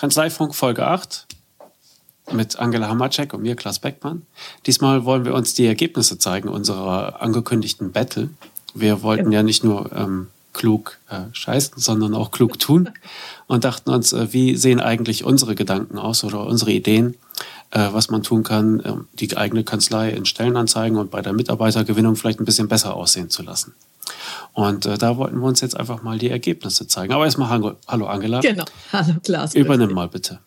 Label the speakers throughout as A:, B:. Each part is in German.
A: Kanzleifunk Folge 8 mit Angela Hamacek und mir, Klaas Beckmann. Diesmal wollen wir uns die Ergebnisse zeigen unserer angekündigten Battle. Wir wollten ja nicht nur ähm, klug äh, scheißen, sondern auch klug tun und dachten uns, äh, wie sehen eigentlich unsere Gedanken aus oder unsere Ideen, äh, was man tun kann, äh, die eigene Kanzlei in Stellenanzeigen und bei der Mitarbeitergewinnung vielleicht ein bisschen besser aussehen zu lassen. Und äh, da wollten wir uns jetzt einfach mal die Ergebnisse zeigen. Aber erstmal Hallo Angela.
B: Genau. Hallo Klaas.
A: Übernimm mal bitte.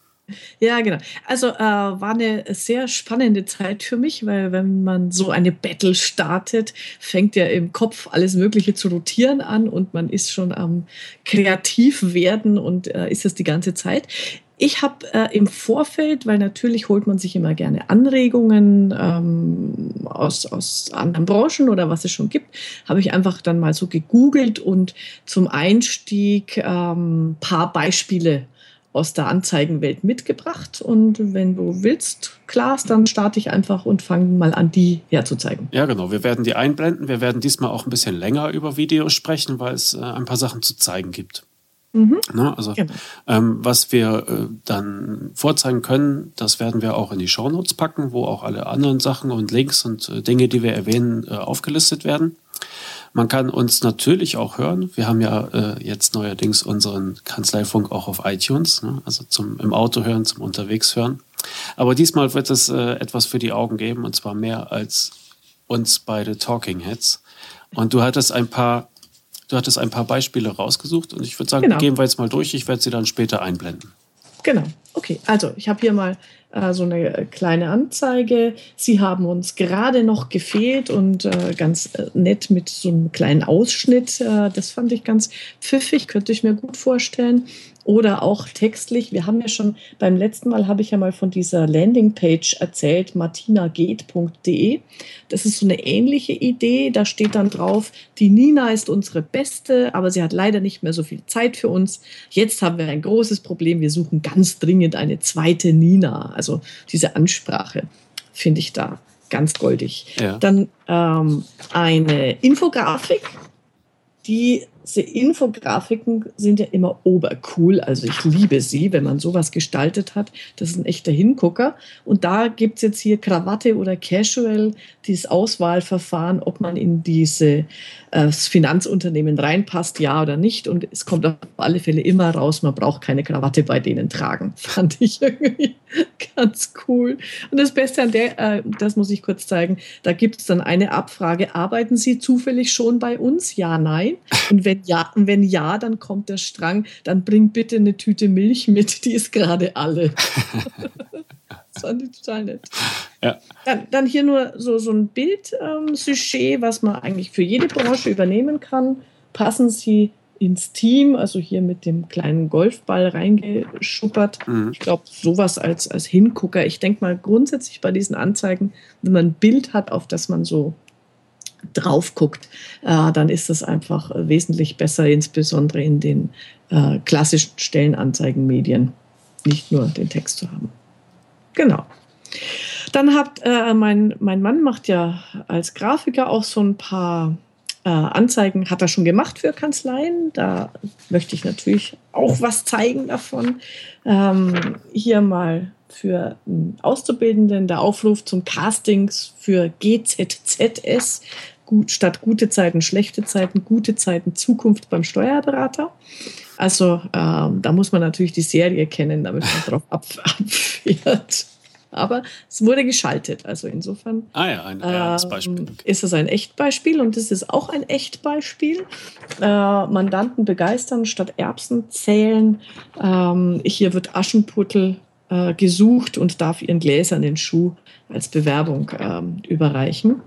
B: Ja, genau. Also äh, war eine sehr spannende Zeit für mich, weil wenn man so eine Battle startet, fängt ja im Kopf alles Mögliche zu rotieren an und man ist schon am kreativ werden und äh, ist das die ganze Zeit. Ich habe äh, im Vorfeld, weil natürlich holt man sich immer gerne Anregungen ähm, aus, aus anderen Branchen oder was es schon gibt, habe ich einfach dann mal so gegoogelt und zum Einstieg ein ähm, paar Beispiele aus der Anzeigenwelt mitgebracht. Und wenn du willst, Klaas, dann starte ich einfach und fange mal an, die herzuzeigen.
A: Ja, genau. Wir werden die einblenden. Wir werden diesmal auch ein bisschen länger über Videos sprechen, weil es äh, ein paar Sachen zu zeigen gibt. Mhm. Ne, also genau. ähm, was wir äh, dann vorzeigen können, das werden wir auch in die Shownotes packen, wo auch alle anderen Sachen und Links und äh, Dinge, die wir erwähnen, äh, aufgelistet werden. Man kann uns natürlich auch hören. Wir haben ja äh, jetzt neuerdings unseren Kanzleifunk auch auf iTunes, ne? also zum im Auto hören, zum unterwegs hören. Aber diesmal wird es äh, etwas für die Augen geben und zwar mehr als uns beide Talking Heads. Und du hattest ein paar, du hattest ein paar Beispiele rausgesucht und ich würde sagen, genau. gehen wir jetzt mal durch. Ich werde sie dann später einblenden.
B: Genau. Okay, also ich habe hier mal äh, so eine kleine Anzeige. Sie haben uns gerade noch gefehlt und äh, ganz äh, nett mit so einem kleinen Ausschnitt. Äh, das fand ich ganz pfiffig, könnte ich mir gut vorstellen oder auch textlich. Wir haben ja schon beim letzten Mal habe ich ja mal von dieser Landingpage erzählt, martinageht.de. Das ist so eine ähnliche Idee. Da steht dann drauf, die Nina ist unsere Beste, aber sie hat leider nicht mehr so viel Zeit für uns. Jetzt haben wir ein großes Problem. Wir suchen ganz dringend eine zweite Nina. Also diese Ansprache finde ich da ganz goldig. Ja. Dann ähm, eine Infografik, die diese Infografiken sind ja immer obercool. Also ich liebe sie, wenn man sowas gestaltet hat. Das ist ein echter Hingucker. Und da gibt es jetzt hier Krawatte oder Casual, dieses Auswahlverfahren, ob man in diese äh, Finanzunternehmen reinpasst, ja oder nicht. Und es kommt auf alle Fälle immer raus, man braucht keine Krawatte bei denen tragen. Fand ich irgendwie ganz cool. Und das Beste an der, äh, das muss ich kurz zeigen, da gibt es dann eine Abfrage, arbeiten Sie zufällig schon bei uns? Ja, nein. Und wenn ja, wenn ja, dann kommt der Strang, dann bring bitte eine Tüte Milch mit, die ist gerade alle. das fand ich total nett. Ja. Dann, dann hier nur so, so ein Bild-Sujet, ähm, was man eigentlich für jede Branche übernehmen kann. Passen Sie ins Team, also hier mit dem kleinen Golfball reingeschuppert. Mhm. Ich glaube, sowas als, als Hingucker. Ich denke mal grundsätzlich bei diesen Anzeigen, wenn man ein Bild hat, auf das man so drauf guckt, äh, dann ist das einfach wesentlich besser, insbesondere in den äh, klassischen Stellenanzeigenmedien, nicht nur den Text zu haben. Genau. Dann hat äh, mein, mein Mann macht ja als Grafiker auch so ein paar äh, Anzeigen, hat er schon gemacht für Kanzleien. Da möchte ich natürlich auch was zeigen davon. Ähm, hier mal für Auszubildenden der Aufruf zum Castings für GZZS, gut, statt gute Zeiten, schlechte Zeiten, gute Zeiten, Zukunft beim Steuerberater. Also ähm, da muss man natürlich die Serie kennen, damit man darauf abfährt aber es wurde geschaltet. Also insofern
A: ah ja, ein ähm, Beispiel.
B: ist es ein Echtbeispiel und es ist auch ein Echtbeispiel. Äh, Mandanten begeistern statt Erbsen zählen. Ähm, hier wird Aschenputtel äh, gesucht und darf ihren gläsernen Schuh als Bewerbung ähm, überreichen.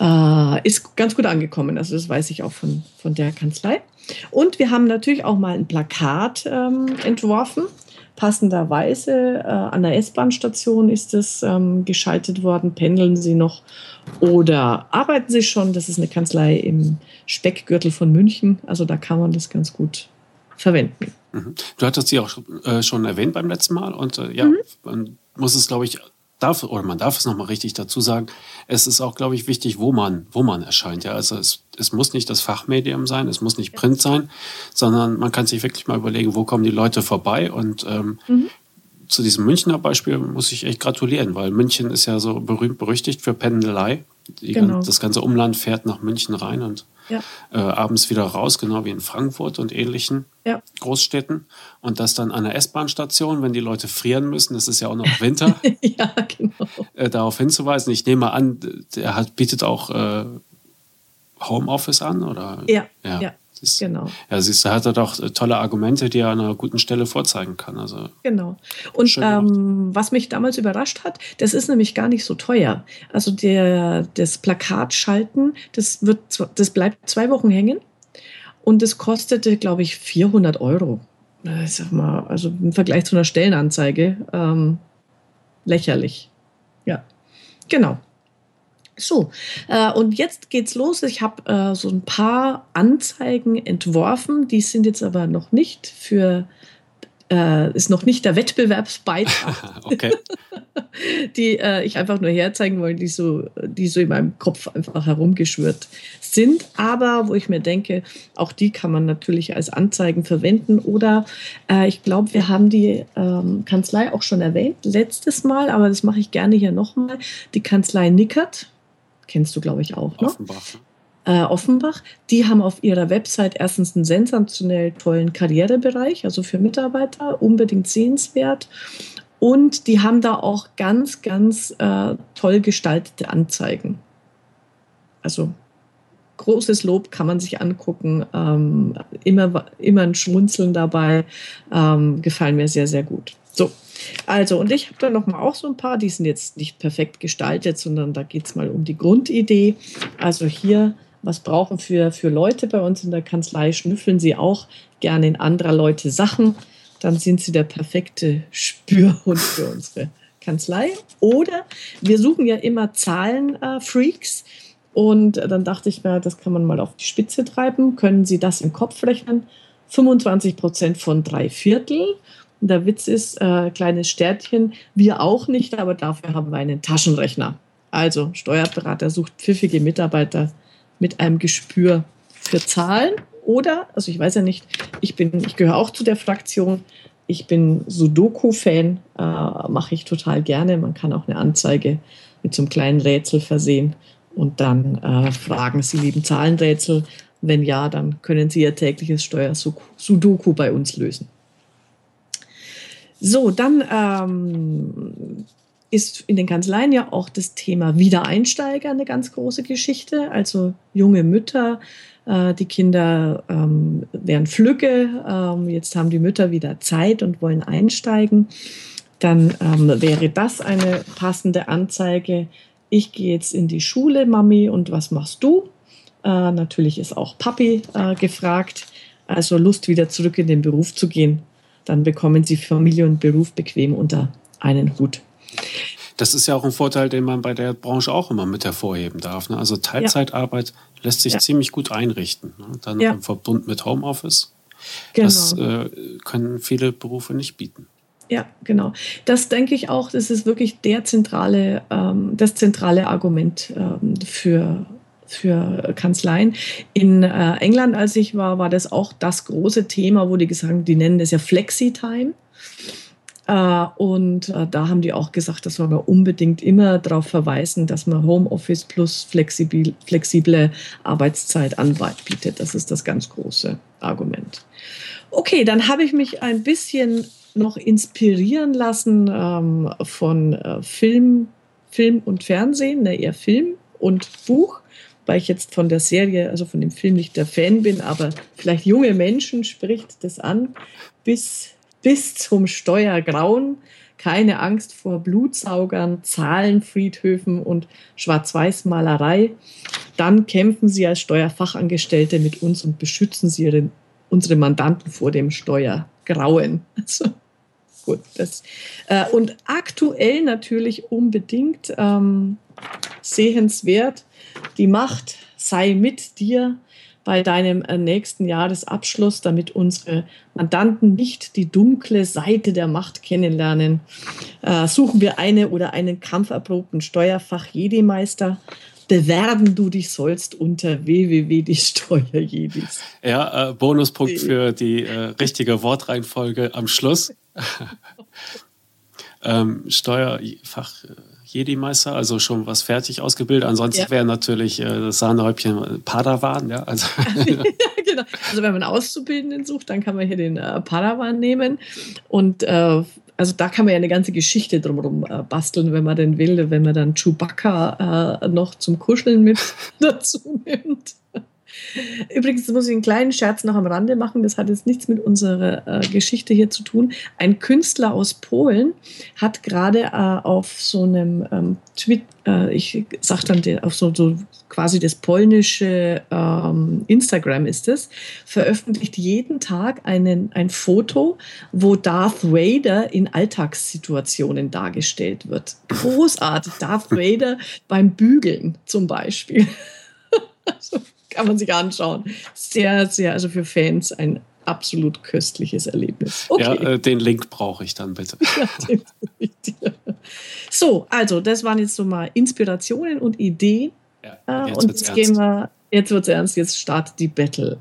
B: Äh, ist ganz gut angekommen. Also das weiß ich auch von, von der Kanzlei. Und wir haben natürlich auch mal ein Plakat ähm, entworfen passenderweise äh, an der S-Bahn-Station ist es ähm, geschaltet worden. Pendeln Sie noch oder arbeiten Sie schon? Das ist eine Kanzlei im Speckgürtel von München. Also da kann man das ganz gut verwenden.
A: Mhm. Du hattest sie auch äh, schon erwähnt beim letzten Mal und äh, ja, mhm. man muss es, glaube ich, darf, oder man darf es nochmal richtig dazu sagen, es ist auch, glaube ich, wichtig, wo man, wo man erscheint. Ja, also es, es muss nicht das Fachmedium sein, es muss nicht Print sein, sondern man kann sich wirklich mal überlegen, wo kommen die Leute vorbei und ähm, mhm. Zu diesem Münchner Beispiel muss ich echt gratulieren, weil München ist ja so berühmt berüchtigt für Pendelei. Genau. das ganze Umland fährt nach München rein und ja. äh, abends wieder raus, genau wie in Frankfurt und ähnlichen ja. Großstädten. Und das dann an der S-Bahn-Station, wenn die Leute frieren müssen, das ist ja auch noch Winter, ja, genau. äh, darauf hinzuweisen. Ich nehme an, der hat, bietet auch äh, Homeoffice an, oder?
B: Ja, ja.
A: Ist, genau. Ja, siehst du, hat er doch tolle Argumente, die er an einer guten Stelle vorzeigen kann. Also,
B: genau. Und ähm, was mich damals überrascht hat, das ist nämlich gar nicht so teuer. Also der, das Plakat schalten, das, wird, das bleibt zwei Wochen hängen und das kostete, glaube ich, 400 Euro. Ich sag mal, also im Vergleich zu einer Stellenanzeige ähm, lächerlich. Ja, genau. So, äh, und jetzt geht's los. Ich habe äh, so ein paar Anzeigen entworfen, die sind jetzt aber noch nicht für, äh, ist noch nicht der Wettbewerbsbeitrag. okay. die äh, ich einfach nur herzeigen wollte, die so, die so in meinem Kopf einfach herumgeschwört sind. Aber wo ich mir denke, auch die kann man natürlich als Anzeigen verwenden. Oder äh, ich glaube, wir haben die ähm, Kanzlei auch schon erwähnt letztes Mal, aber das mache ich gerne hier nochmal. Die Kanzlei Nickert kennst du, glaube ich, auch. Ne? Offenbach. Äh, Offenbach, die haben auf ihrer Website erstens einen sensationell tollen Karrierebereich, also für Mitarbeiter, unbedingt sehenswert. Und die haben da auch ganz, ganz äh, toll gestaltete Anzeigen. Also großes Lob kann man sich angucken. Ähm, immer, immer ein Schmunzeln dabei. Ähm, gefallen mir sehr, sehr gut. So, also, und ich habe da noch mal auch so ein paar, die sind jetzt nicht perfekt gestaltet, sondern da geht es mal um die Grundidee. Also hier, was brauchen für, für Leute bei uns in der Kanzlei? Schnüffeln sie auch gerne in anderer Leute Sachen. Dann sind sie der perfekte Spürhund für unsere Kanzlei. Oder wir suchen ja immer Zahlenfreaks. Äh, und dann dachte ich mir, das kann man mal auf die Spitze treiben. Können Sie das im Kopf rechnen? 25 Prozent von drei Viertel. Und der Witz ist, äh, kleines Sternchen, wir auch nicht, aber dafür haben wir einen Taschenrechner. Also Steuerberater sucht pfiffige Mitarbeiter mit einem Gespür für Zahlen. Oder, also ich weiß ja nicht, ich bin, ich gehöre auch zu der Fraktion. Ich bin Sudoku-Fan, äh, mache ich total gerne. Man kann auch eine Anzeige mit so einem kleinen Rätsel versehen und dann äh, fragen Sie lieben Zahlenrätsel. Wenn ja, dann können Sie Ihr tägliches Steuer-Sudoku bei uns lösen. So, dann ähm, ist in den Kanzleien ja auch das Thema Wiedereinsteiger eine ganz große Geschichte. Also junge Mütter, äh, die Kinder ähm, wären Flügge, ähm, jetzt haben die Mütter wieder Zeit und wollen einsteigen. Dann ähm, wäre das eine passende Anzeige. Ich gehe jetzt in die Schule, Mami, und was machst du? Äh, natürlich ist auch Papi äh, gefragt. Also Lust, wieder zurück in den Beruf zu gehen dann bekommen sie Familie und Beruf bequem unter einen Hut.
A: Das ist ja auch ein Vorteil, den man bei der Branche auch immer mit hervorheben darf. Ne? Also Teilzeitarbeit ja. lässt sich ja. ziemlich gut einrichten. Ne? Dann ja. im Verbund mit Homeoffice. Genau. Das äh, können viele Berufe nicht bieten.
B: Ja, genau. Das denke ich auch, das ist wirklich der zentrale, ähm, das zentrale Argument ähm, für für Kanzleien. In äh, England, als ich war, war das auch das große Thema, wo die gesagt haben, die nennen das ja Flexi-Time. Äh, und äh, da haben die auch gesagt, dass wir unbedingt immer darauf verweisen, dass man Homeoffice plus flexible, flexible Arbeitszeit anbietet. Das ist das ganz große Argument. Okay, dann habe ich mich ein bisschen noch inspirieren lassen ähm, von äh, Film, Film und Fernsehen, ne, eher Film und Buch weil ich jetzt von der Serie, also von dem Film nicht der Fan bin, aber vielleicht junge Menschen spricht das an, bis, bis zum Steuergrauen. Keine Angst vor Blutsaugern, Zahlenfriedhöfen und Schwarz-Weiß-Malerei. Dann kämpfen Sie als Steuerfachangestellte mit uns und beschützen Sie Ihre, unsere Mandanten vor dem Steuergrauen. Also, gut, das, äh, und aktuell natürlich unbedingt ähm, sehenswert die Macht sei mit dir bei deinem äh, nächsten Jahresabschluss, damit unsere Mandanten nicht die dunkle Seite der Macht kennenlernen, äh, suchen wir eine oder einen kampferprobten Steuerfach-Jedemeister. Bewerben du dich sollst unter www.die-steuerjedis.
A: Ja, äh, Bonuspunkt für die äh, richtige Wortreihenfolge am Schluss. ähm, Steuerfach Jedi-Meister, also schon was fertig ausgebildet. Ansonsten ja. wäre natürlich äh, das Sahnehäubchen Padawan. Ja, also.
B: ja, genau. Also wenn man Auszubildenden sucht, dann kann man hier den äh, Padawan nehmen. Und äh, also da kann man ja eine ganze Geschichte drumherum äh, basteln, wenn man denn will, wenn man dann Chewbacca äh, noch zum Kuscheln mit dazu nimmt. Übrigens muss ich einen kleinen Scherz noch am Rande machen. Das hat jetzt nichts mit unserer äh, Geschichte hier zu tun. Ein Künstler aus Polen hat gerade äh, auf so einem ähm, Tweet, äh, ich sag dann auf so, so, quasi das polnische ähm, Instagram ist es, veröffentlicht jeden Tag einen, ein Foto, wo Darth Vader in Alltagssituationen dargestellt wird. Großartig. Darth Vader beim Bügeln zum Beispiel. also, kann man sich anschauen. Sehr, sehr, also für Fans ein absolut köstliches Erlebnis.
A: Okay. Ja, äh, den Link brauche ich dann bitte.
B: Ja, so, also das waren jetzt so mal Inspirationen und Ideen. Ja, jetzt und jetzt ernst. gehen wir, jetzt wird es ernst, jetzt startet die Battle.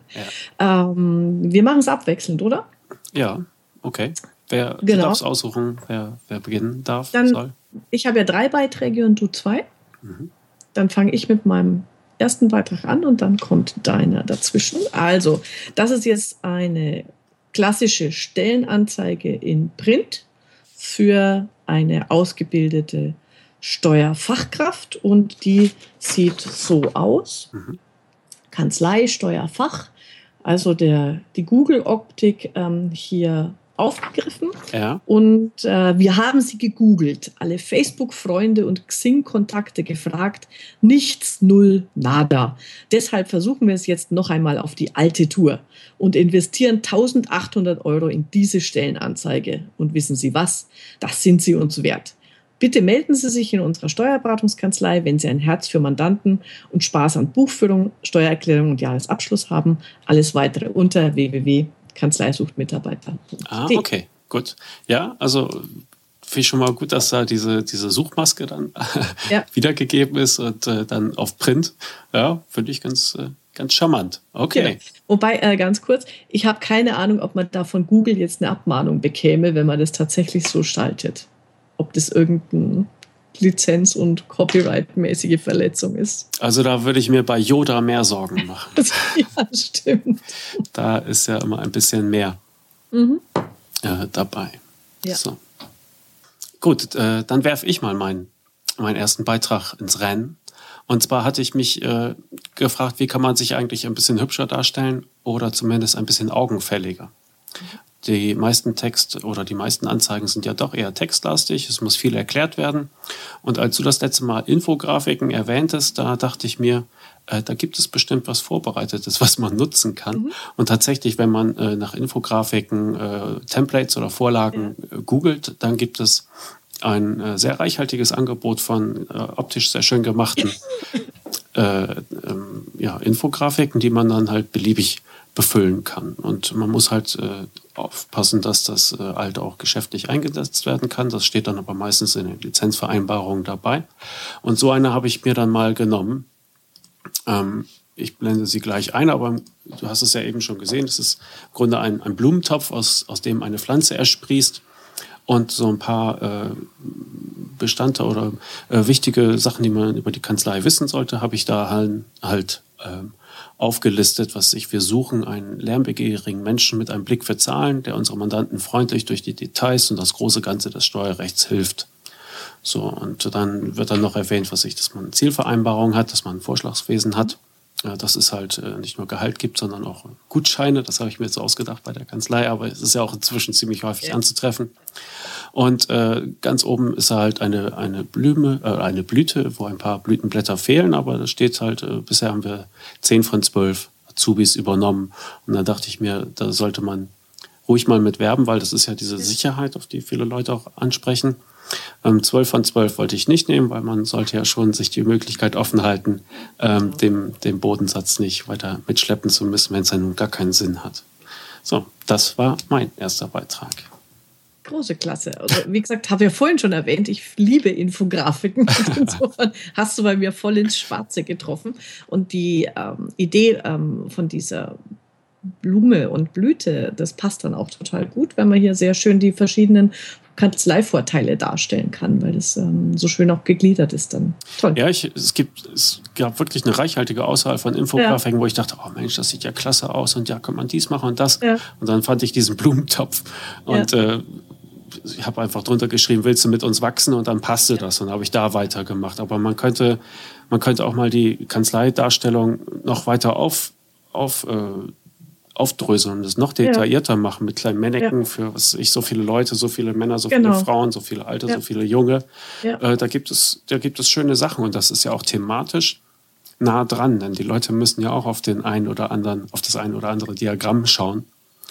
B: Ja. Ähm, wir machen es abwechselnd, oder?
A: Ja, okay. Wer genau. darf es aussuchen, wer, wer beginnen darf,
B: dann, soll? Ich habe ja drei Beiträge und du zwei. Mhm. Dann fange ich mit meinem ersten Beitrag an und dann kommt deiner dazwischen. Also, das ist jetzt eine klassische Stellenanzeige in Print für eine ausgebildete Steuerfachkraft und die sieht so aus. Mhm. Kanzlei, Steuerfach, also der, die Google-Optik ähm, hier aufgegriffen. Ja. Und äh, wir haben sie gegoogelt, alle Facebook-Freunde und Xing-Kontakte gefragt. Nichts, null, nada. Deshalb versuchen wir es jetzt noch einmal auf die alte Tour und investieren 1800 Euro in diese Stellenanzeige. Und wissen Sie was? Das sind Sie uns wert. Bitte melden Sie sich in unserer Steuerberatungskanzlei, wenn Sie ein Herz für Mandanten und Spaß an Buchführung, Steuererklärung und Jahresabschluss haben. Alles weitere unter www Kanzlei sucht Mitarbeiter.
A: Ah, okay, gut. Ja, also finde ich schon mal gut, dass da diese, diese Suchmaske dann ja. wiedergegeben ist und äh, dann auf Print. Ja, finde ich ganz, äh, ganz charmant. Okay. Ja.
B: Wobei, äh, ganz kurz, ich habe keine Ahnung, ob man da von Google jetzt eine Abmahnung bekäme, wenn man das tatsächlich so schaltet. Ob das irgendein Lizenz- und Copyright-mäßige Verletzung ist.
A: Also da würde ich mir bei Yoda mehr Sorgen machen.
B: ja, stimmt.
A: Da ist ja immer ein bisschen mehr mhm. äh, dabei. Ja. So. Gut, äh, dann werfe ich mal meinen, meinen ersten Beitrag ins Rennen. Und zwar hatte ich mich äh, gefragt, wie kann man sich eigentlich ein bisschen hübscher darstellen oder zumindest ein bisschen augenfälliger die meisten Text oder die meisten Anzeigen sind ja doch eher textlastig. Es muss viel erklärt werden. Und als du das letzte Mal Infografiken erwähntest, da dachte ich mir, äh, da gibt es bestimmt was Vorbereitetes, was man nutzen kann. Mhm. Und tatsächlich, wenn man äh, nach Infografiken, äh, Templates oder Vorlagen äh, googelt, dann gibt es ein äh, sehr reichhaltiges Angebot von äh, optisch sehr schön gemachten ähm, ja, Infografiken, die man dann halt beliebig befüllen kann. Und man muss halt äh, aufpassen, dass das äh, halt auch geschäftlich eingesetzt werden kann. Das steht dann aber meistens in den Lizenzvereinbarungen dabei. Und so eine habe ich mir dann mal genommen. Ähm, ich blende sie gleich ein, aber du hast es ja eben schon gesehen. Es ist im Grunde ein, ein Blumentopf, aus, aus dem eine Pflanze ersprießt und so ein paar äh, Bestandteile oder äh, wichtige Sachen, die man über die Kanzlei wissen sollte, habe ich da halt, halt ähm, aufgelistet, was ich wir suchen, einen lärmbegierigen Menschen mit einem Blick für Zahlen, der unsere Mandanten freundlich durch die Details und das große Ganze des Steuerrechts hilft. So, und dann wird dann noch erwähnt, was ich, dass man eine Zielvereinbarung hat, dass man ein Vorschlagswesen hat, dass es halt äh, nicht nur Gehalt gibt, sondern auch Gutscheine. Das habe ich mir jetzt ausgedacht bei der Kanzlei, aber es ist ja auch inzwischen ziemlich häufig ja. anzutreffen. Und äh, ganz oben ist halt eine, eine Blume, äh, eine Blüte, wo ein paar Blütenblätter fehlen, aber da steht halt, äh, bisher haben wir zehn von zwölf Azubis übernommen. Und da dachte ich mir, da sollte man ruhig mal mit werben, weil das ist ja diese Sicherheit, auf die viele Leute auch ansprechen. Ähm, 12 von 12 wollte ich nicht nehmen, weil man sollte ja schon sich die Möglichkeit offen halten, ähm, dem, dem Bodensatz nicht weiter mitschleppen zu müssen, wenn es dann nun gar keinen Sinn hat. So, das war mein erster Beitrag.
B: Große Klasse. Also, wie gesagt, habe ich ja vorhin schon erwähnt, ich liebe Infografiken. Insofern hast du bei mir voll ins Schwarze getroffen. Und die ähm, Idee ähm, von dieser Blume und Blüte, das passt dann auch total gut, wenn man hier sehr schön die verschiedenen Kanzleivorteile darstellen kann, weil das ähm, so schön auch gegliedert ist dann.
A: Toll. Ja, ich, es, gibt, es gab wirklich eine reichhaltige Auswahl von Infografiken, ja. wo ich dachte, oh Mensch, das sieht ja klasse aus und ja, kann man dies machen und das. Ja. Und dann fand ich diesen Blumentopf und ja. äh, ich habe einfach drunter geschrieben, willst du mit uns wachsen? Und dann passte das. Und habe ich da weitergemacht. Aber man könnte, man könnte auch mal die Kanzleidarstellung noch weiter auf, auf äh, aufdröseln und das noch detaillierter ja. machen mit kleinen Männchen ja. für was ich so viele Leute, so viele Männer, so genau. viele Frauen, so viele Alte, ja. so viele Junge. Äh, da gibt es, da gibt es schöne Sachen und das ist ja auch thematisch nah dran, denn die Leute müssen ja auch auf den einen oder anderen, auf das ein oder andere Diagramm schauen.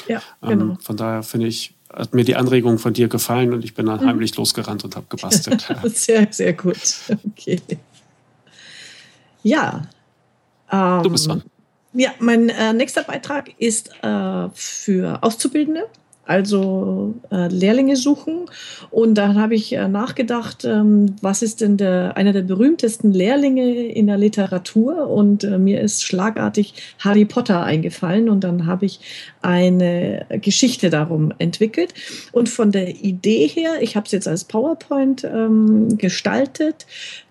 A: Ja, genau. Ähm, von daher finde ich, hat mir die Anregung von dir gefallen und ich bin dann mhm. heimlich losgerannt und habe gebastelt.
B: sehr, sehr gut. Okay. Ja. Ähm, du bist dran. Ja, mein äh, nächster Beitrag ist äh, für Auszubildende, also äh, Lehrlinge suchen. Und dann habe ich äh, nachgedacht, ähm, was ist denn der, einer der berühmtesten Lehrlinge in der Literatur? Und äh, mir ist schlagartig Harry Potter eingefallen. Und dann habe ich eine Geschichte darum entwickelt. Und von der Idee her, ich habe es jetzt als PowerPoint ähm, gestaltet,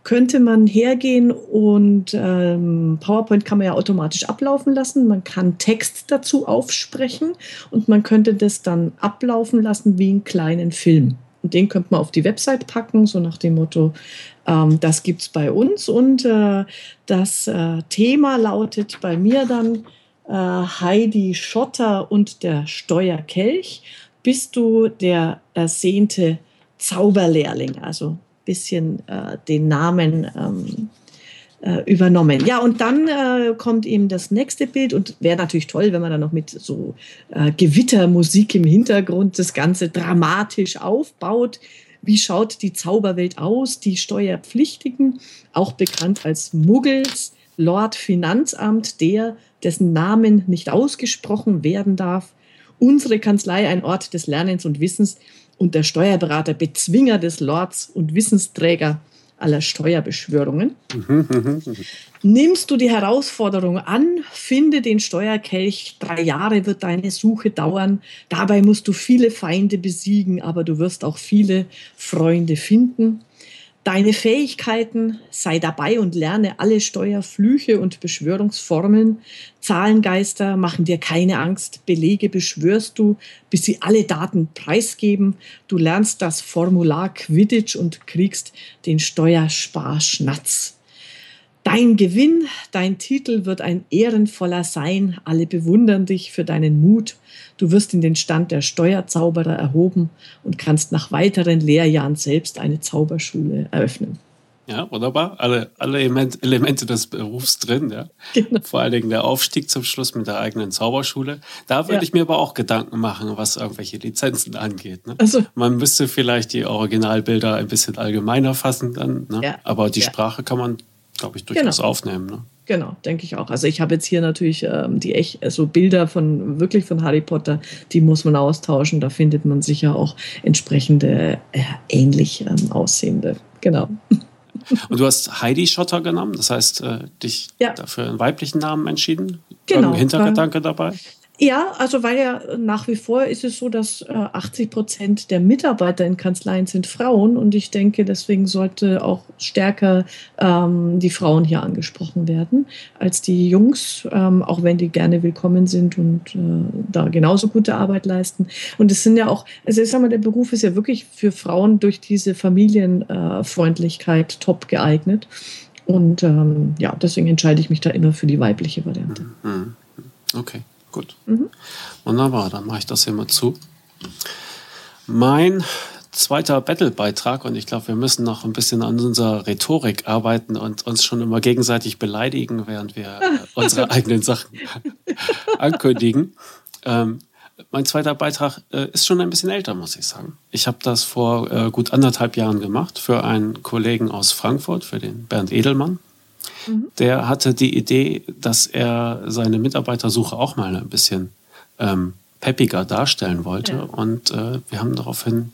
B: könnte man hergehen und ähm, PowerPoint kann man ja automatisch ablaufen lassen. Man kann Text dazu aufsprechen und man könnte das dann ablaufen lassen wie einen kleinen Film. Und den könnte man auf die Website packen, so nach dem Motto, ähm, das gibt es bei uns. Und äh, das äh, Thema lautet bei mir dann äh, Heidi Schotter und der Steuerkelch. Bist du der ersehnte Zauberlehrling? Also bisschen äh, den Namen ähm, äh, übernommen. Ja, und dann äh, kommt eben das nächste Bild und wäre natürlich toll, wenn man dann noch mit so äh, Gewittermusik im Hintergrund das Ganze dramatisch aufbaut. Wie schaut die Zauberwelt aus? Die Steuerpflichtigen, auch bekannt als Muggels, Lord Finanzamt, der, dessen Namen nicht ausgesprochen werden darf. Unsere Kanzlei, ein Ort des Lernens und Wissens, und der Steuerberater Bezwinger des Lords und Wissensträger aller Steuerbeschwörungen. Nimmst du die Herausforderung an, finde den Steuerkelch, drei Jahre wird deine Suche dauern, dabei musst du viele Feinde besiegen, aber du wirst auch viele Freunde finden deine Fähigkeiten, sei dabei und lerne alle Steuerflüche und Beschwörungsformeln. Zahlengeister machen dir keine Angst, Belege beschwörst du, bis sie alle Daten preisgeben. Du lernst das Formular Quidditch und kriegst den Steuersparschnatz. Dein Gewinn, dein Titel wird ein ehrenvoller sein. Alle bewundern dich für deinen Mut. Du wirst in den Stand der Steuerzauberer erhoben und kannst nach weiteren Lehrjahren selbst eine Zauberschule eröffnen.
A: Ja, wunderbar. Alle, alle Elemente des Berufs drin, ja. Genau. Vor allen Dingen der Aufstieg zum Schluss mit der eigenen Zauberschule. Da würde ja. ich mir aber auch Gedanken machen, was irgendwelche Lizenzen angeht. Ne? Also, Man müsste vielleicht die Originalbilder ein bisschen allgemeiner fassen dann, ne? ja. aber die ja. Sprache kann man glaube ich, durchaus genau. aufnehmen. Ne?
B: Genau, denke ich auch. Also ich habe jetzt hier natürlich ähm, die echt, also Bilder von wirklich von Harry Potter, die muss man austauschen. Da findet man sicher auch entsprechende äh, ähnlich ähm, aussehende. Genau.
A: Und du hast Heidi Schotter genommen, das heißt, äh, dich ja. dafür einen weiblichen Namen entschieden? Genau. Irgendein Hintergedanke dabei?
B: Ja, also weil ja nach wie vor ist es so, dass äh, 80 Prozent der Mitarbeiter in Kanzleien sind Frauen und ich denke, deswegen sollte auch stärker ähm, die Frauen hier angesprochen werden als die Jungs, ähm, auch wenn die gerne willkommen sind und äh, da genauso gute Arbeit leisten. Und es sind ja auch, also ich sag mal, der Beruf ist ja wirklich für Frauen durch diese Familienfreundlichkeit äh, top geeignet. Und ähm, ja, deswegen entscheide ich mich da immer für die weibliche Variante.
A: Mhm. Mhm. Okay. Gut. Mhm. Wunderbar, dann mache ich das hier mal zu. Mein zweiter Battle-Beitrag und ich glaube, wir müssen noch ein bisschen an unserer Rhetorik arbeiten und uns schon immer gegenseitig beleidigen, während wir äh, unsere eigenen Sachen ankündigen. Ähm, mein zweiter Beitrag äh, ist schon ein bisschen älter, muss ich sagen. Ich habe das vor äh, gut anderthalb Jahren gemacht für einen Kollegen aus Frankfurt, für den Bernd Edelmann. Mhm. Der hatte die Idee, dass er seine Mitarbeitersuche auch mal ein bisschen ähm, peppiger darstellen wollte. Ja. Und äh, wir haben daraufhin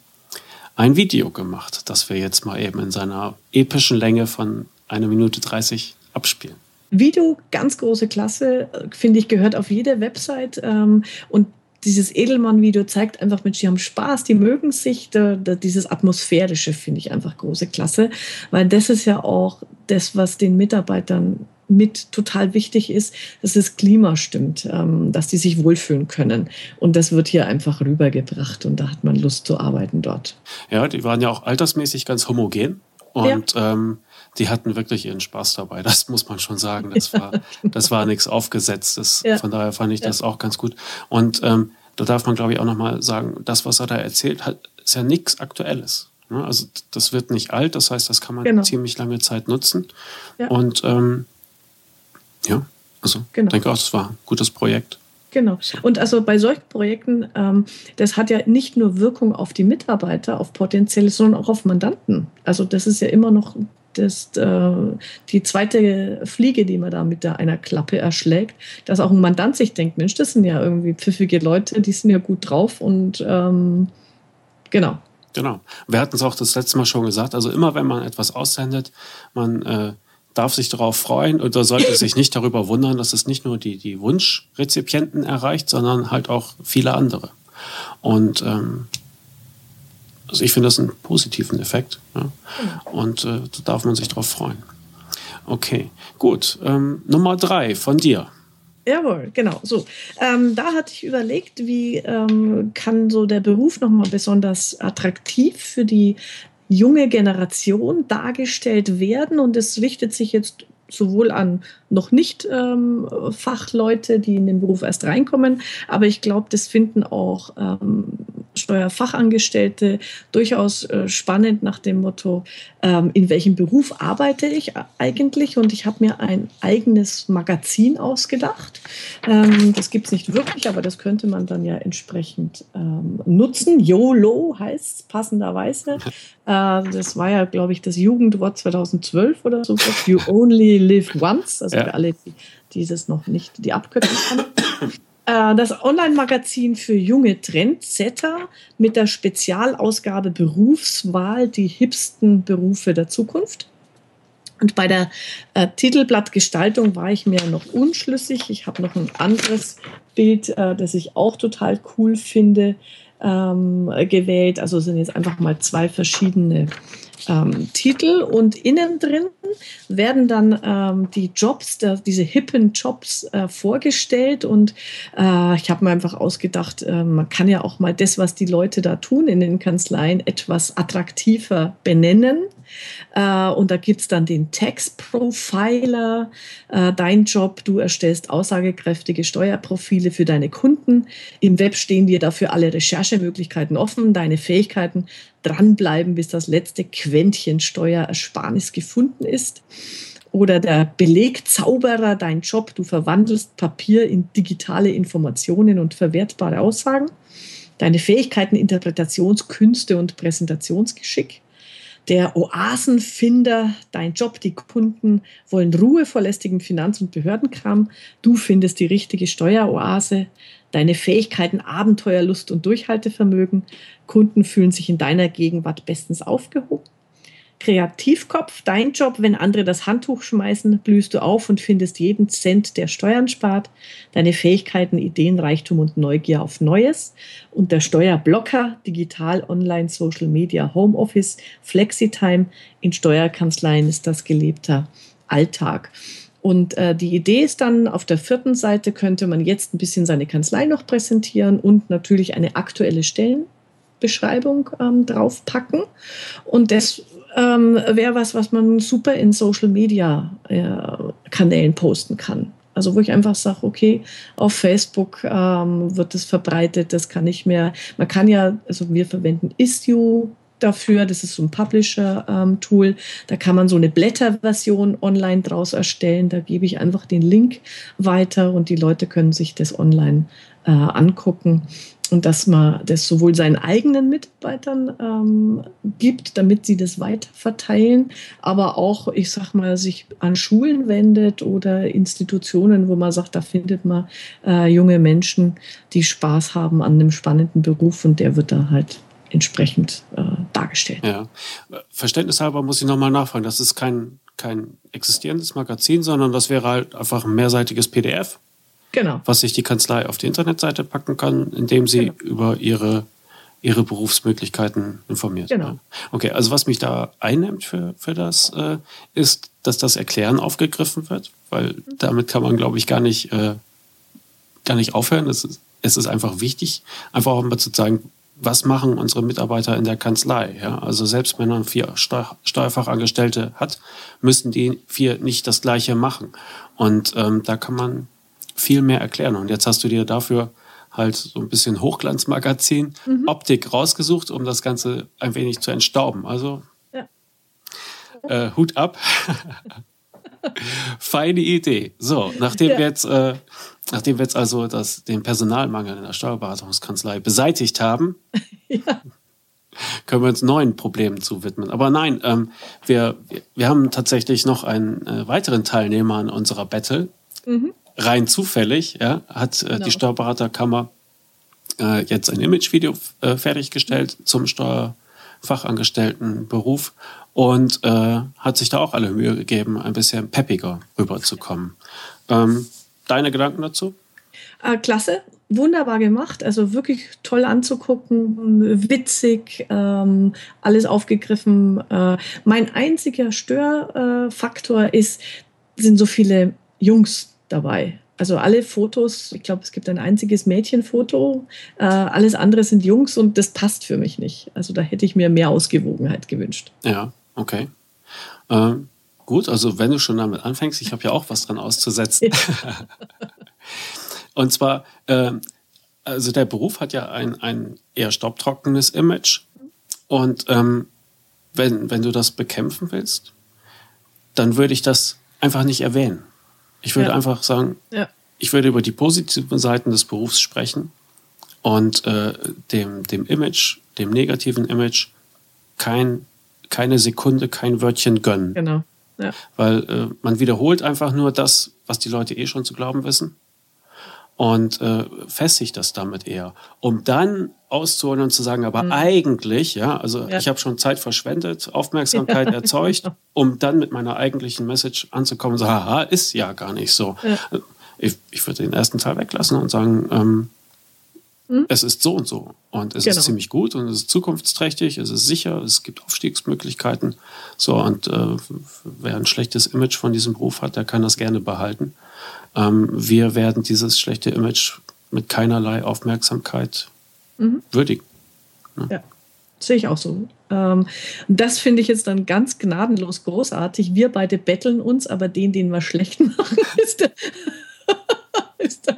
A: ein Video gemacht, das wir jetzt mal eben in seiner epischen Länge von einer Minute 30 abspielen.
B: Video, ganz große Klasse, finde ich, gehört auf jede Website. Ähm, und dieses Edelmann-Video zeigt einfach, Mensch, die haben Spaß, die mögen sich. Da, da, dieses Atmosphärische finde ich einfach große Klasse, weil das ist ja auch das, was den Mitarbeitern mit total wichtig ist, dass das Klima stimmt, ähm, dass die sich wohlfühlen können. Und das wird hier einfach rübergebracht und da hat man Lust zu arbeiten dort.
A: Ja, die waren ja auch altersmäßig ganz homogen und ja. ähm, die hatten wirklich ihren Spaß dabei. Das muss man schon sagen. Das war, das war nichts Aufgesetztes. Ja. Von daher fand ich das auch ganz gut. Und ähm, da darf man, glaube ich, auch nochmal sagen, das, was er da erzählt hat, ist ja nichts Aktuelles. Ne? Also das wird nicht alt, das heißt, das kann man genau. ziemlich lange Zeit nutzen. Ja. Und ähm, ja, also genau. denke auch, das war ein gutes Projekt.
B: Genau. Und also bei solchen Projekten, ähm, das hat ja nicht nur Wirkung auf die Mitarbeiter, auf potenzielle, sondern auch auf Mandanten. Also das ist ja immer noch das, äh, die zweite Fliege, die man da mit der, einer Klappe erschlägt, dass auch ein Mandant sich denkt, Mensch, das sind ja irgendwie pfiffige Leute, die sind ja gut drauf und ähm, genau.
A: Genau. Wir hatten es auch das letzte Mal schon gesagt. Also immer wenn man etwas aussendet, man äh, darf sich darauf freuen oder sollte sich nicht darüber wundern, dass es nicht nur die, die Wunschrezipienten erreicht, sondern halt auch viele andere. Und ähm, also ich finde das einen positiven Effekt. Ja? Und äh, da darf man sich darauf freuen. Okay, gut. Ähm, Nummer drei von dir.
B: Jawohl, genau. So, ähm, da hatte ich überlegt, wie ähm, kann so der Beruf nochmal besonders attraktiv für die junge Generation dargestellt werden. Und es richtet sich jetzt sowohl an noch nicht ähm, Fachleute, die in den Beruf erst reinkommen, aber ich glaube, das finden auch ähm, Steuerfachangestellte durchaus äh, spannend nach dem Motto, ähm, in welchem Beruf arbeite ich eigentlich? Und ich habe mir ein eigenes Magazin ausgedacht. Ähm, das gibt es nicht wirklich, aber das könnte man dann ja entsprechend ähm, nutzen. YOLO heißt es passenderweise. Äh, das war ja, glaube ich, das Jugendwort 2012 oder so. You only live once. Also für alle, die dieses noch nicht die Abkürzung kennen. Äh, das Online-Magazin für junge Trendsetter mit der Spezialausgabe Berufswahl, die hipsten Berufe der Zukunft. Und bei der äh, Titelblattgestaltung war ich mir noch unschlüssig. Ich habe noch ein anderes Bild, äh, das ich auch total cool finde, ähm, gewählt. Also sind jetzt einfach mal zwei verschiedene ähm, Titel und innen drin werden dann ähm, die Jobs, der, diese hippen Jobs äh, vorgestellt und äh, ich habe mir einfach ausgedacht, äh, man kann ja auch mal das, was die Leute da tun in den Kanzleien, etwas attraktiver benennen. Äh, und da gibt es dann den Tax Profiler, äh, dein Job, du erstellst aussagekräftige Steuerprofile für deine Kunden. Im Web stehen dir dafür alle Recherchemöglichkeiten offen, deine Fähigkeiten dranbleiben, bis das letzte Quäntchen Steuerersparnis gefunden ist. Oder der Belegzauberer, dein Job, du verwandelst Papier in digitale Informationen und verwertbare Aussagen. Deine Fähigkeiten, Interpretationskünste und Präsentationsgeschick der Oasenfinder, dein Job, die Kunden wollen Ruhe vor lästigem Finanz- und Behördenkram. Du findest die richtige Steueroase, deine Fähigkeiten, Abenteuerlust und Durchhaltevermögen. Kunden fühlen sich in deiner Gegenwart bestens aufgehoben. Kreativkopf, dein Job, wenn andere das Handtuch schmeißen, blühst du auf und findest jeden Cent, der Steuern spart. Deine Fähigkeiten, Ideenreichtum und Neugier auf Neues. Und der Steuerblocker, digital, online, Social Media, Homeoffice, Flexitime. In Steuerkanzleien ist das gelebter Alltag. Und äh, die Idee ist dann, auf der vierten Seite könnte man jetzt ein bisschen seine Kanzlei noch präsentieren und natürlich eine aktuelle Stellenbeschreibung ähm, draufpacken. Und das ähm, wäre was, was man super in Social Media äh, Kanälen posten kann. Also wo ich einfach sage, okay, auf Facebook ähm, wird das verbreitet, das kann nicht mehr. Man kann ja, also wir verwenden Istio, dafür. Das ist so ein Publisher-Tool. Ähm, da kann man so eine Blätterversion online draus erstellen. Da gebe ich einfach den Link weiter und die Leute können sich das online äh, angucken und dass man das sowohl seinen eigenen Mitarbeitern ähm, gibt, damit sie das weiter verteilen, aber auch, ich sag mal, sich an Schulen wendet oder Institutionen, wo man sagt, da findet man äh, junge Menschen, die Spaß haben an einem spannenden Beruf und der wird da halt entsprechend äh, dargestellt.
A: Ja. Verständnishalber muss ich nochmal nachfragen. Das ist kein, kein existierendes Magazin, sondern das wäre halt einfach ein mehrseitiges PDF
B: Genau.
A: Was sich die Kanzlei auf die Internetseite packen kann, indem sie genau. über ihre, ihre Berufsmöglichkeiten informiert.
B: Genau.
A: Okay, also was mich da einnimmt für, für das, äh, ist, dass das Erklären aufgegriffen wird, weil damit kann man, glaube ich, gar nicht, äh, gar nicht aufhören. Es ist, es ist einfach wichtig, einfach auch mal zu sagen, was machen unsere Mitarbeiter in der Kanzlei? Ja? Also selbst wenn man vier Steuerfachangestellte hat, müssen die vier nicht das Gleiche machen. Und ähm, da kann man viel mehr erklären. Und jetzt hast du dir dafür halt so ein bisschen Hochglanzmagazin, mhm. Optik rausgesucht, um das Ganze ein wenig zu entstauben. Also ja. äh, Hut ab. Feine Idee. So, nachdem ja. wir jetzt, äh, nachdem wir jetzt also das, den Personalmangel in der Steuerberatungskanzlei beseitigt haben, ja. können wir uns neuen Problemen zuwidmen. Aber nein, ähm, wir, wir haben tatsächlich noch einen äh, weiteren Teilnehmer an unserer Battle. Mhm rein zufällig ja, hat äh, genau. die Steuerberaterkammer äh, jetzt ein Imagevideo äh, fertiggestellt zum Steuerfachangestelltenberuf und äh, hat sich da auch alle Mühe gegeben, ein bisschen peppiger rüberzukommen. Ähm, deine Gedanken dazu?
B: Äh, klasse, wunderbar gemacht, also wirklich toll anzugucken, witzig, ähm, alles aufgegriffen. Äh, mein einziger Störfaktor ist, sind so viele Jungs dabei. Also alle Fotos, ich glaube, es gibt ein einziges Mädchenfoto, äh, alles andere sind Jungs und das passt für mich nicht. Also da hätte ich mir mehr Ausgewogenheit gewünscht.
A: Ja, okay. Ähm, gut, also wenn du schon damit anfängst, ich habe ja auch was dran auszusetzen. und zwar, äh, also der Beruf hat ja ein, ein eher staubtrockenes Image. Und ähm, wenn, wenn du das bekämpfen willst, dann würde ich das einfach nicht erwähnen. Ich würde ja. einfach sagen, ja. ich würde über die positiven Seiten des Berufs sprechen und äh, dem, dem Image, dem negativen Image, kein, keine Sekunde, kein Wörtchen gönnen.
B: Genau. Ja.
A: Weil äh, man wiederholt einfach nur das, was die Leute eh schon zu glauben wissen und äh, festigt das damit eher, um dann auszuholen und zu sagen, aber mhm. eigentlich, ja, also ja. ich habe schon Zeit verschwendet, Aufmerksamkeit ja. erzeugt, um dann mit meiner eigentlichen Message anzukommen und so, haha, ist ja gar nicht so. Ich, ich würde den ersten Teil weglassen und sagen, ähm, mhm. es ist so und so und es genau. ist ziemlich gut und es ist zukunftsträchtig, es ist sicher, es gibt Aufstiegsmöglichkeiten. So und äh, wer ein schlechtes Image von diesem Beruf hat, der kann das gerne behalten. Ähm, wir werden dieses schlechte Image mit keinerlei Aufmerksamkeit mhm. würdigen.
B: Ne? Ja, sehe ich auch so. Ähm, das finde ich jetzt dann ganz gnadenlos großartig. Wir beide betteln uns, aber den, den wir schlecht machen, ist der, ist der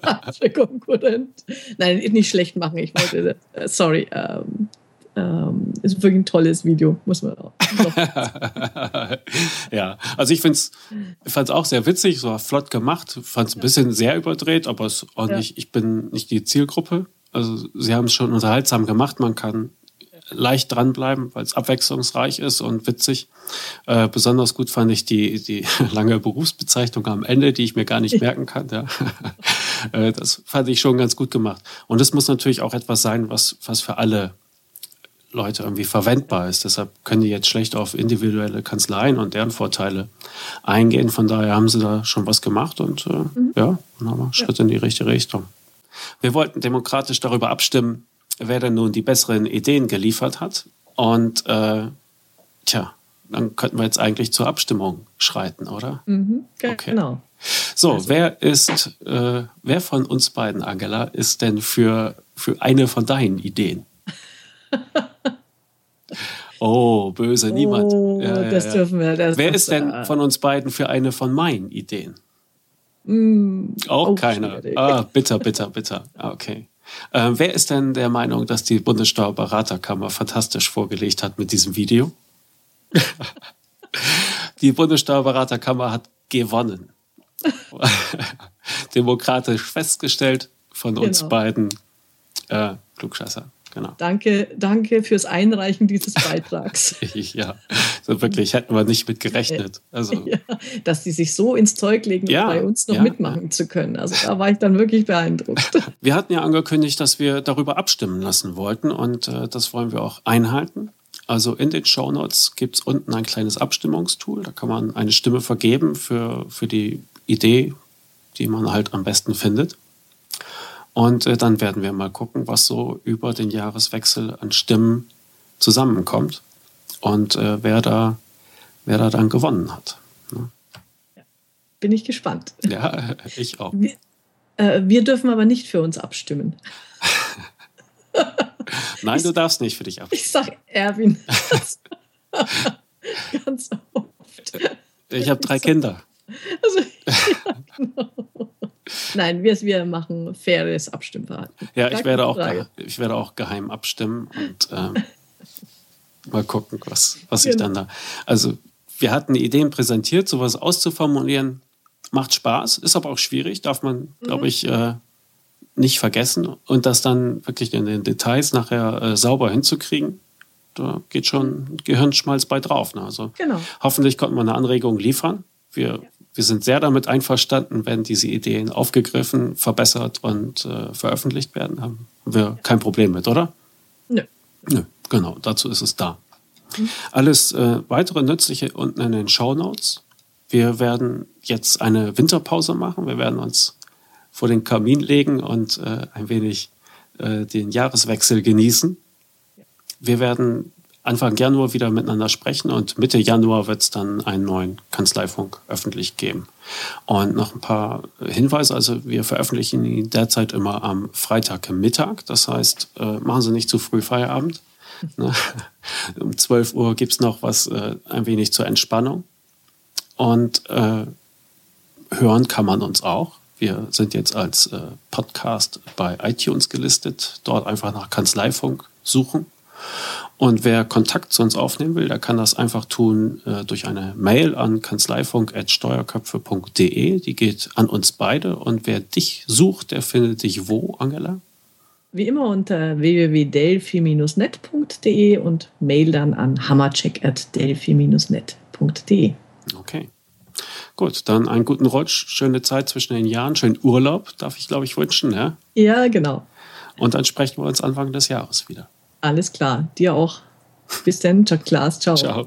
B: Konkurrent. Nein, nicht schlecht machen. Ich wollte, äh, sorry. Ähm, ähm, ist wirklich ein tolles Video, muss man auch.
A: ja, also ich finde es auch sehr witzig, so flott gemacht, fand es ein bisschen sehr überdreht, aber es auch ja. nicht, ich bin nicht die Zielgruppe. Also sie haben es schon unterhaltsam gemacht, man kann leicht dranbleiben, weil es abwechslungsreich ist und witzig. Äh, besonders gut fand ich die, die lange Berufsbezeichnung am Ende, die ich mir gar nicht merken kann. Ja. äh, das fand ich schon ganz gut gemacht. Und es muss natürlich auch etwas sein, was, was für alle Leute irgendwie verwendbar ist. Deshalb können die jetzt schlecht auf individuelle Kanzleien und deren Vorteile eingehen. Von daher haben sie da schon was gemacht und äh, mhm. ja, wir Schritt ja. in die richtige Richtung. Wir wollten demokratisch darüber abstimmen, wer denn nun die besseren Ideen geliefert hat. Und äh, tja, dann könnten wir jetzt eigentlich zur Abstimmung schreiten, oder?
B: Mhm, okay. Genau.
A: So, also. wer ist, äh, wer von uns beiden, Angela, ist denn für, für eine von deinen Ideen? Oh, böse, niemand.
B: Oh, ja, ja, das ja. dürfen wir. Das
A: Wer ist denn von uns beiden für eine von meinen Ideen? Mm, auch, auch keiner. Schwierig. Ah, bitter, bitter, bitter. Ah, okay. Äh, wer ist denn der Meinung, dass die Bundessteuerberaterkammer fantastisch vorgelegt hat mit diesem Video? die Bundessteuerberaterkammer hat gewonnen. Demokratisch festgestellt von uns genau. beiden äh, Klugscheißer. Genau.
B: Danke, danke fürs Einreichen dieses Beitrags.
A: ja, so wirklich hätten wir nicht mit gerechnet. Also,
B: ja, dass die sich so ins Zeug legen, ja, bei uns noch ja, mitmachen zu können. Also da war ich dann wirklich beeindruckt.
A: Wir hatten ja angekündigt, dass wir darüber abstimmen lassen wollten und äh, das wollen wir auch einhalten. Also in den Show Notes gibt es unten ein kleines Abstimmungstool. Da kann man eine Stimme vergeben für, für die Idee, die man halt am besten findet. Und äh, dann werden wir mal gucken, was so über den Jahreswechsel an Stimmen zusammenkommt und äh, wer, da, wer da dann gewonnen hat. Ne?
B: Bin ich gespannt.
A: Ja, ich auch.
B: Wir, äh, wir dürfen aber nicht für uns abstimmen.
A: Nein, ich, du darfst nicht für dich abstimmen.
B: Ich sag Erwin. Ganz oft.
A: Ich habe drei Kinder. Also, ja, genau.
B: Nein, wir, wir machen faires Abstimmverhalten.
A: Ja, ich werde, auch, ich werde auch geheim abstimmen und ähm, mal gucken, was, was genau. ich dann da. Also, wir hatten Ideen präsentiert, sowas auszuformulieren. Macht Spaß, ist aber auch schwierig, darf man, mhm. glaube ich, äh, nicht vergessen. Und das dann wirklich in den Details nachher äh, sauber hinzukriegen, da geht schon Gehirnschmalz bei drauf. Ne? Also genau. hoffentlich konnten wir eine Anregung liefern. Wir ja wir sind sehr damit einverstanden, wenn diese Ideen aufgegriffen, verbessert und äh, veröffentlicht werden. Haben wir kein Problem mit, oder?
B: Nö.
A: Nö, genau, dazu ist es da. Mhm. Alles äh, weitere Nützliche unten in den Show Notes. Wir werden jetzt eine Winterpause machen. Wir werden uns vor den Kamin legen und äh, ein wenig äh, den Jahreswechsel genießen. Wir werden Anfang Januar wieder miteinander sprechen und Mitte Januar wird es dann einen neuen Kanzleifunk öffentlich geben. Und noch ein paar Hinweise, also wir veröffentlichen ihn derzeit immer am Freitagmittag, das heißt, äh, machen Sie nicht zu früh Feierabend. Ne? um 12 Uhr gibt es noch was äh, ein wenig zur Entspannung. Und äh, hören kann man uns auch. Wir sind jetzt als äh, Podcast bei iTunes gelistet. Dort einfach nach Kanzleifunk suchen. Und wer Kontakt zu uns aufnehmen will, der kann das einfach tun äh, durch eine Mail an kanzleifunk.steuerköpfe.de. Die geht an uns beide. Und wer dich sucht, der findet dich wo, Angela?
B: Wie immer unter www.delphi-net.de und Mail dann an hammercheck.delphi-net.de.
A: Okay. Gut, dann einen guten Rutsch, schöne Zeit zwischen den Jahren, schönen Urlaub, darf ich, glaube ich, wünschen. Ja,
B: ja genau.
A: Und dann sprechen wir uns Anfang des Jahres wieder.
B: Alles klar, dir auch. Bis dann, Chuck Klaas. Ciao. Ciao.